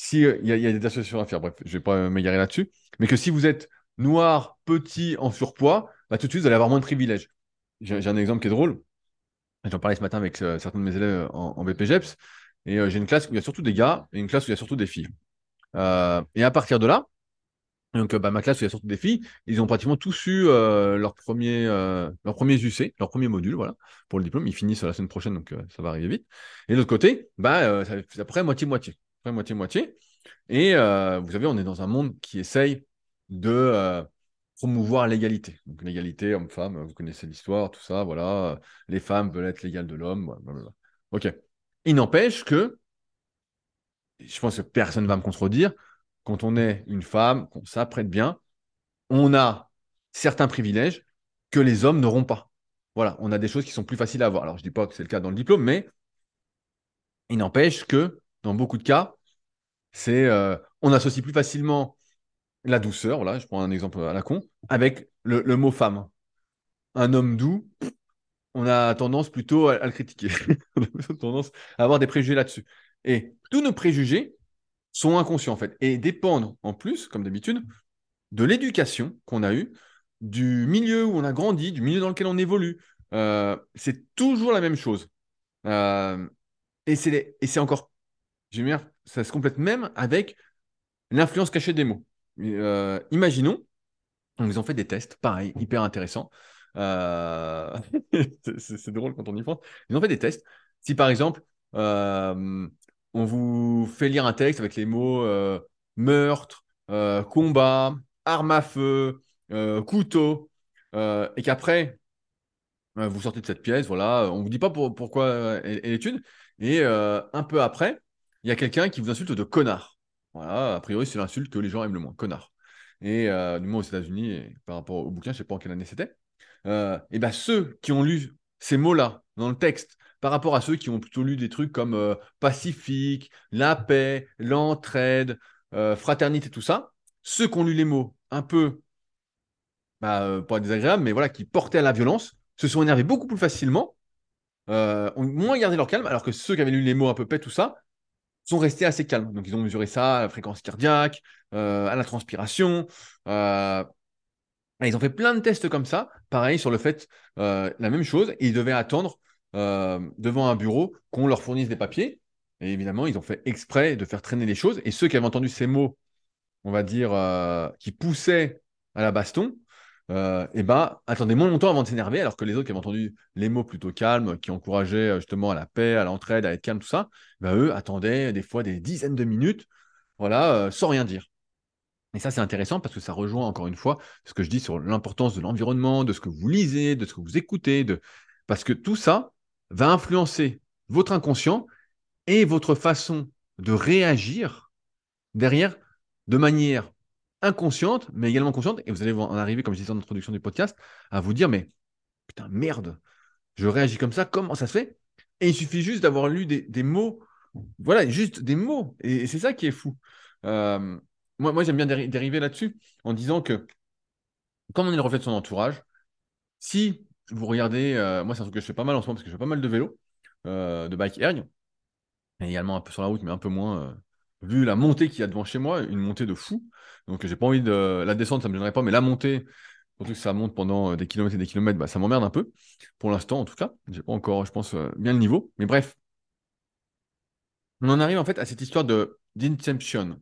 si euh, il y, a des associations à faire, bref, je vais pas m'égarer là-dessus, mais que si vous êtes noir, petit, en surpoids, bah, tout de suite, vous allez avoir moins de privilèges. J'ai un exemple qui est drôle. J'en parlais ce matin avec euh, certains de mes élèves en, en BPGEPS, et euh, j'ai une classe où il y a surtout des gars et une classe où il y a surtout des filles. Et à partir de là, donc bah, ma classe il y a surtout des filles, ils ont pratiquement tous eu leur premier, leur premier UC, leur premier module, voilà, pour le diplôme. Ils finissent la semaine prochaine, donc ça va arriver vite. Et de l'autre côté, bah, c'est à peu près moitié-moitié moitié-moitié. Et euh, vous savez, on est dans un monde qui essaye de euh, promouvoir l'égalité. Donc l'égalité homme-femme, vous connaissez l'histoire, tout ça, voilà. Les femmes veulent être l'égale de l'homme. Ok. Il n'empêche que, je pense que personne ne va me contredire, quand on est une femme, qu'on s'apprête bien, on a certains privilèges que les hommes n'auront pas. Voilà, on a des choses qui sont plus faciles à avoir. Alors, je ne dis pas que c'est le cas dans le diplôme, mais il n'empêche que dans beaucoup de cas, euh, on associe plus facilement la douceur, voilà, je prends un exemple à la con, avec le, le mot femme. Un homme doux, on a tendance plutôt à, à le critiquer. on a tendance à avoir des préjugés là-dessus. Et tous nos préjugés sont inconscients, en fait, et dépendent, en plus, comme d'habitude, de l'éducation qu'on a eue, du milieu où on a grandi, du milieu dans lequel on évolue. Euh, c'est toujours la même chose. Euh, et c'est encore, dire, ça se complète même avec l'influence cachée des mots. Euh, imaginons, ils ont fait des tests, pareil, hyper intéressant. Euh, c'est drôle quand on y pense. Ils ont fait des tests. Si par exemple, on vous fait lire un texte avec les mots euh, meurtre, euh, combat, arme à feu, euh, couteau, et qu'après, vous sortez de cette pièce, voilà, on vous dit pas pour- pourquoi euh, est, l'étude, et un peu après, il y a quelqu'un qui vous insulte de connard. Voilà, a priori, c'est l'insulte que les gens aiment le moins, connard. Et du moins aux États-Unis, par rapport au bouquin, je sais pas en quelle année c'était. Et ben ceux qui ont lu ces mots-là dans le texte, par rapport à ceux qui ont plutôt lu des trucs comme euh, pacifique, la paix, l'entraide, euh, fraternité, tout ça, ceux qui ont lu les mots un peu, bah, euh, pas désagréables, mais voilà, qui portaient à la violence, se sont énervés beaucoup plus facilement, euh, ont moins gardé leur calme, alors que ceux qui avaient lu les mots un peu paix, tout ça, sont restés assez calmes. Donc ils ont mesuré ça à la fréquence cardiaque, à la transpiration. ils ont fait plein de tests comme ça, pareil sur le fait, la même chose, et ils devaient attendre euh, devant un bureau qu'on leur fournisse des papiers. Et évidemment, ils ont fait exprès de faire traîner les choses. Et ceux qui avaient entendu ces mots, on va dire, euh, qui poussaient à la baston, euh, et ben, attendaient moins longtemps avant de s'énerver, alors que les autres qui avaient entendu les mots plutôt calmes, qui encourageaient euh, justement à la paix, à l'entraide, à être calme, tout ça, ben, eux attendaient des fois des dizaines de minutes, voilà, sans rien dire. Et ça, c'est intéressant parce que ça rejoint encore une fois ce que je dis sur l'importance de l'environnement, de ce que vous lisez, de ce que vous écoutez, de... parce que tout ça va influencer votre inconscient et votre façon de réagir derrière de manière inconsciente, mais également consciente. Et vous allez en arriver, comme je disais en introduction du podcast, à vous dire, mais putain, merde, je réagis comme ça, comment ça se fait? Et il suffit juste d'avoir lu des, mots, voilà, juste des mots. Et, c'est ça qui est fou. Euh, moi, j'aime bien déri- dériver là-dessus en disant que, comme on est le reflet de son entourage, si vous regardez, euh, moi c'est un truc que je fais pas mal en ce moment parce que je fais pas mal de vélo, euh, de bike erg, et également un peu sur la route, mais un peu moins, euh, vu la montée qu'il y a devant chez moi, une montée de fou. Donc j'ai pas envie de... La descente, ça me gênerait pas, mais la montée, surtout que ça monte pendant des kilomètres et des kilomètres, bah, ça m'emmerde un peu, pour l'instant en tout cas. J'ai pas encore, je pense, bien le niveau. Mais bref, on en arrive en fait à cette histoire de d'inception.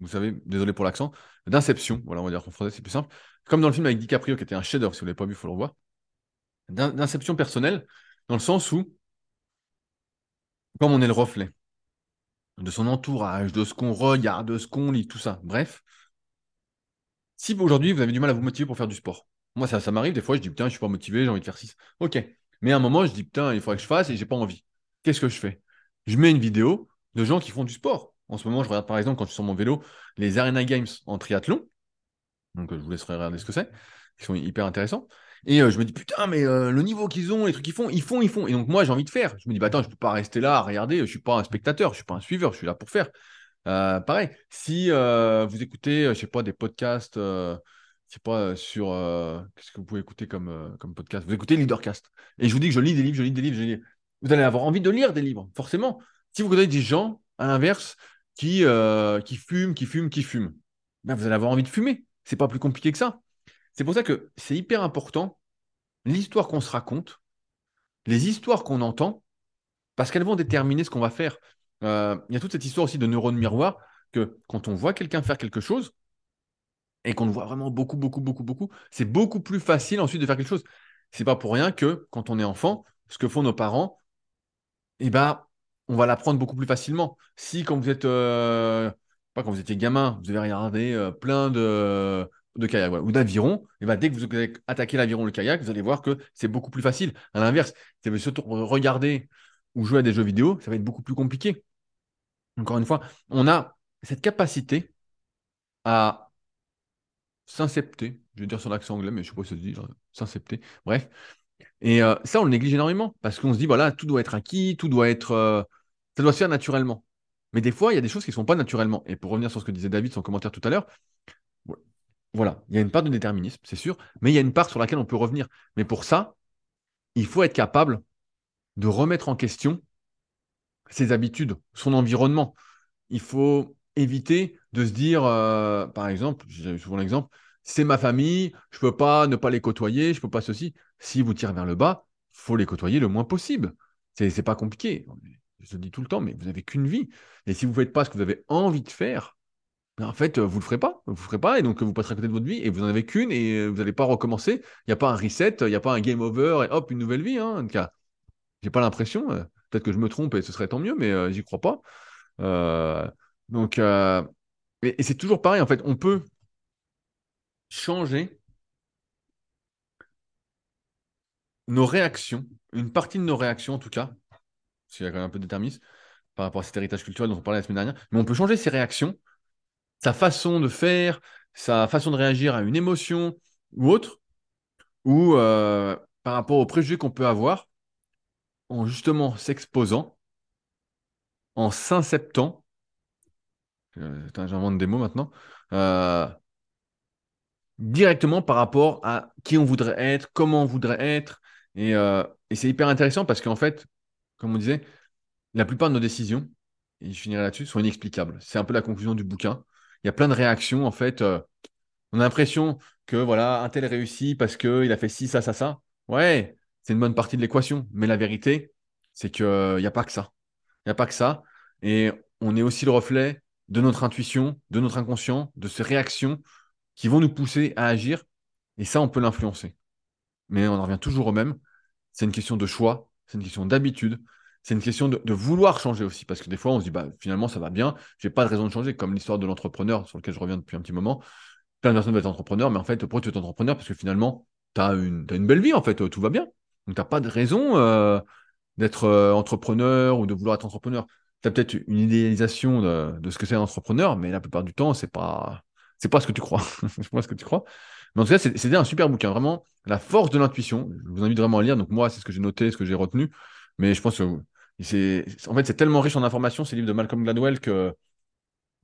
Vous savez, désolé pour l'accent, d'inception, voilà, on va dire qu'en français c'est plus simple. Comme dans le film avec DiCaprio, qui était un chef-d'œuvre, si vous l'avez pas vu, il faut le revoir. D'in- D'inception personnelle, dans le sens où, comme on est le reflet de son entourage, de ce qu'on regarde, de ce qu'on lit, tout ça, bref, si aujourd'hui vous avez du mal à vous motiver pour faire du sport, moi ça, m'arrive, des fois je dis putain, je suis pas motivé, j'ai envie de faire 6. Ok. Mais à un moment, je dis putain, il faudrait que je fasse et j'ai pas envie. Qu'est-ce que je fais? Je mets une vidéo de gens qui font du sport. En ce moment, je regarde par exemple, quand je suis sur mon vélo, les Arena Games en triathlon. Donc, je vous laisserai regarder ce que c'est. Ils sont hyper intéressants. Et euh, je me dis, putain, mais euh, le niveau qu'ils ont, les trucs qu'ils font, ils font, ils font. Et donc, moi, j'ai envie de faire. Je me dis, bah attends, je peux pas rester là à regarder. Je suis pas un spectateur, je suis pas un suiveur, je suis là pour faire. Euh, pareil, si vous écoutez, je sais pas, des podcasts, je sais pas, sur. qu'est-ce que vous pouvez écouter comme, comme podcast? Vous écoutez Leadercast. Et je vous dis que je lis des livres, je lis des livres, je lis. Vous allez avoir envie de lire des livres, forcément. Si vous connaissez des gens, à l'inverse, qui, qui fument, qui fument, qui fument, ben, vous allez avoir envie de fumer. C'est pas plus compliqué que ça. C'est pour ça que c'est hyper important l'histoire qu'on se raconte, les histoires qu'on entend, parce qu'elles vont déterminer ce qu'on va faire. Euh, Il y a toute cette histoire aussi de neurones miroirs que quand on voit quelqu'un faire quelque chose et qu'on le voit vraiment beaucoup, beaucoup, beaucoup, beaucoup, c'est beaucoup plus facile ensuite de faire quelque chose. C'est pas pour rien que quand on est enfant, ce que font nos parents, eh ben, on va l'apprendre beaucoup plus facilement. Si quand vous êtes, euh, pas quand vous étiez gamin, vous avez regardé euh, plein de, de voilà, ou d'avirons, et ben, dès que vous allez attaquer l'aviron ou le kayak, vous allez voir que c'est beaucoup plus facile. À l'inverse, si vous regarder ou jouer à des jeux vidéo, ça va être beaucoup plus compliqué. Encore une fois, on a cette capacité à s'incepter, je vais dire sur l'accent anglais, mais je sais pas si ça se dit, s'incepter, bref. Et euh, ça, on le néglige énormément parce qu'on se dit, voilà, tout doit être acquis, tout doit être, euh, ça doit se faire naturellement. Mais des fois, il y a des choses qui ne sont pas naturellement. Et pour revenir sur ce que disait David, son commentaire tout à l'heure, voilà, il y a une part de déterminisme, c'est sûr, mais il y a une part sur laquelle on peut revenir. Mais pour ça, il faut être capable de remettre en question ses habitudes, son environnement. Il faut éviter de se dire, euh, par exemple, j'ai souvent l'exemple, c'est ma famille, je ne peux pas ne pas les côtoyer, je ne peux pas ceci. Si vous tirez vers le bas, faut les côtoyer le moins possible. C'est pas compliqué. Je le dis tout le temps, mais vous n'avez qu'une vie. Et si vous ne faites pas ce que vous avez envie de faire, en fait, vous ne le ferez pas. Vous ne le ferez pas. Et donc, vous passerez à côté de votre vie et vous n'en avez qu'une et vous n'allez pas recommencer. Il n'y a pas un reset, il n'y a pas un game over et hop, une nouvelle vie. Hein, en tout cas, j'ai pas l'impression. Euh, peut-être que je me trompe et ce serait tant mieux, mais euh, j'y crois pas. Euh, donc, et c'est toujours pareil. En fait, on peut changer nos réactions, une partie de nos réactions en tout cas, parce y a quand même un peu de par rapport à cet héritage culturel dont on parlait la semaine dernière, mais on peut changer ses réactions, sa façon de faire, sa façon de réagir à une émotion ou autre, ou euh, par rapport aux préjugés qu'on peut avoir, en justement s'exposant, en s'inceptant, euh, j'invente des mots maintenant, euh, directement par rapport à qui on voudrait être, comment on voudrait être. Et, et c'est hyper intéressant parce qu'en fait, comme on disait, la plupart de nos décisions, et je finirai là-dessus, sont inexplicables. C'est un peu la conclusion du bouquin. Il y a plein de réactions, en fait. Euh, on a l'impression que voilà, un tel réussit parce qu'il a fait ci, ça, ça, ça. Ouais, c'est une bonne partie de l'équation. Mais la vérité, c'est qu'il n'y a pas que ça. Il n'y a pas que ça. Et on est aussi le reflet de notre intuition, de notre inconscient, de ces réactions qui vont nous pousser à agir. Et ça, on peut l'influencer. Mais on en revient toujours au même. C'est une question de choix, c'est une question d'habitude, c'est une question de, vouloir changer aussi. Parce que des fois, on se dit, bah, finalement, ça va bien, j'ai pas de raison de changer, comme l'histoire de l'entrepreneur sur lequel je reviens depuis un petit moment. Plein de personnes veulent être entrepreneur, mais en fait, pourquoi tu es entrepreneur? Parce que finalement, tu as une, une belle vie, en fait, tout va bien. Donc, tu n'as pas de raison euh, d'être euh, entrepreneur ou de vouloir être entrepreneur. Tu as peut-être une idéalisation de, ce que c'est un entrepreneur, mais la plupart du temps, c'est pas c'est pas ce que tu crois. je pas ce que tu crois. Mais en tout cas, c'était un super bouquin. Vraiment, la force de l'intuition. Je vous invite vraiment à lire. Donc, moi, c'est ce que j'ai noté, ce que j'ai retenu. Mais je pense que c'est, en fait, c'est tellement riche en informations, ces livres de Malcolm Gladwell, que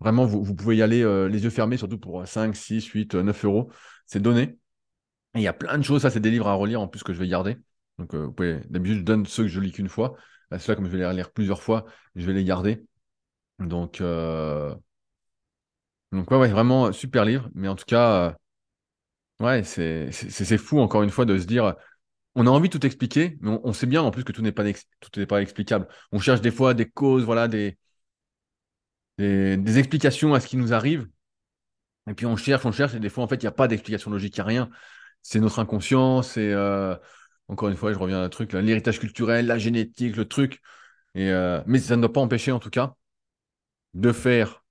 vraiment, vous, pouvez y aller euh, les yeux fermés, surtout pour 5, 6, 8, 9 euros. C'est donné. Et il y a plein de choses. Ça, c'est des livres à relire en plus que je vais garder. Donc, euh, vous pouvez, d'habitude, je donne ceux que je lis qu'une fois. Ceux-là, comme je vais les relire plusieurs fois, je vais les garder. Donc, euh, donc, ouais, ouais, vraiment super livre. Mais en tout cas, ouais, c'est fou, encore une fois, de se dire, on a envie de tout expliquer, mais on, sait bien en plus que tout n'est pas, tout explicable. On cherche des fois des causes, voilà, des, explications à ce qui nous arrive. Et puis on cherche, on cherche, et des fois, en fait, il n'y a pas d'explication logique, il n'y a rien. C'est notre inconscient, c'est, euh, encore une fois, je reviens à un truc, l'héritage culturel, la génétique, le truc. Euh, mais ça ne doit pas empêcher, en tout cas, de faire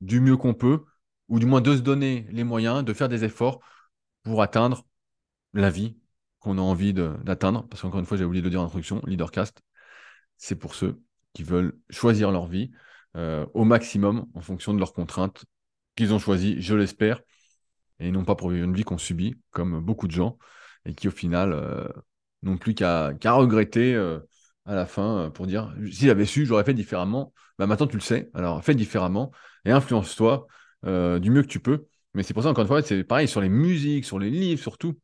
du mieux qu'on peut, ou du moins de se donner les moyens de faire des efforts pour atteindre la vie qu'on a envie d'atteindre. Parce qu'encore une fois, j'ai oublié de le dire en introduction, Leadercast, c'est pour ceux qui veulent choisir leur vie euh, au maximum en fonction de leurs contraintes qu'ils ont choisies, je l'espère, et non pas pour une vie qu'on subit, comme beaucoup de gens, et qui au final euh, n'ont plus qu'à regretter euh, à la fin pour dire s'il j'avais su, j'aurais fait différemment. Bah, maintenant, tu le sais, alors fais différemment et influence-toi du mieux que tu peux. Mais c'est pour ça, encore une fois, c'est pareil sur les musiques, sur les livres, surtout.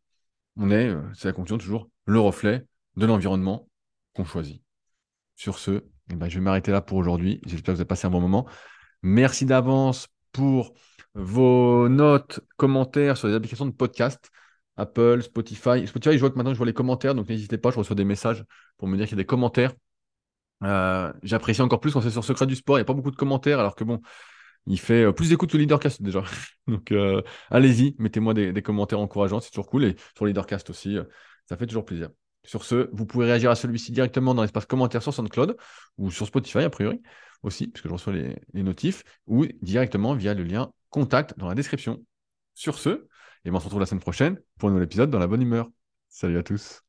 On est, euh, c'est la conclusion toujours, le reflet de l'environnement qu'on choisit. Sur ce, eh ben, je vais m'arrêter là pour aujourd'hui. J'espère que vous avez passé un bon moment. Merci d'avance pour vos notes, commentaires sur les applications de podcast. Apple, Spotify. Spotify, je vois que maintenant je vois les commentaires, donc n'hésitez pas, je reçois des messages pour me dire qu'il y a des commentaires. Euh, j'apprécie encore plus quand c'est sur Secret du Sport, il n'y a pas beaucoup de commentaires, alors que bon, il fait euh, plus d'écoute que Leadercast déjà. Donc euh, allez-y, mettez-moi des, commentaires encourageants, c'est toujours cool. Et sur Leadercast aussi, euh, ça fait toujours plaisir. Sur ce, vous pouvez réagir à celui-ci directement dans l'espace commentaire sur SoundCloud ou sur Spotify a priori aussi, puisque je reçois les, les notifs, ou directement via le lien contact dans la description. Sur ce, et ben, on se retrouve la semaine prochaine pour un nouvel épisode dans la bonne humeur. Salut à tous.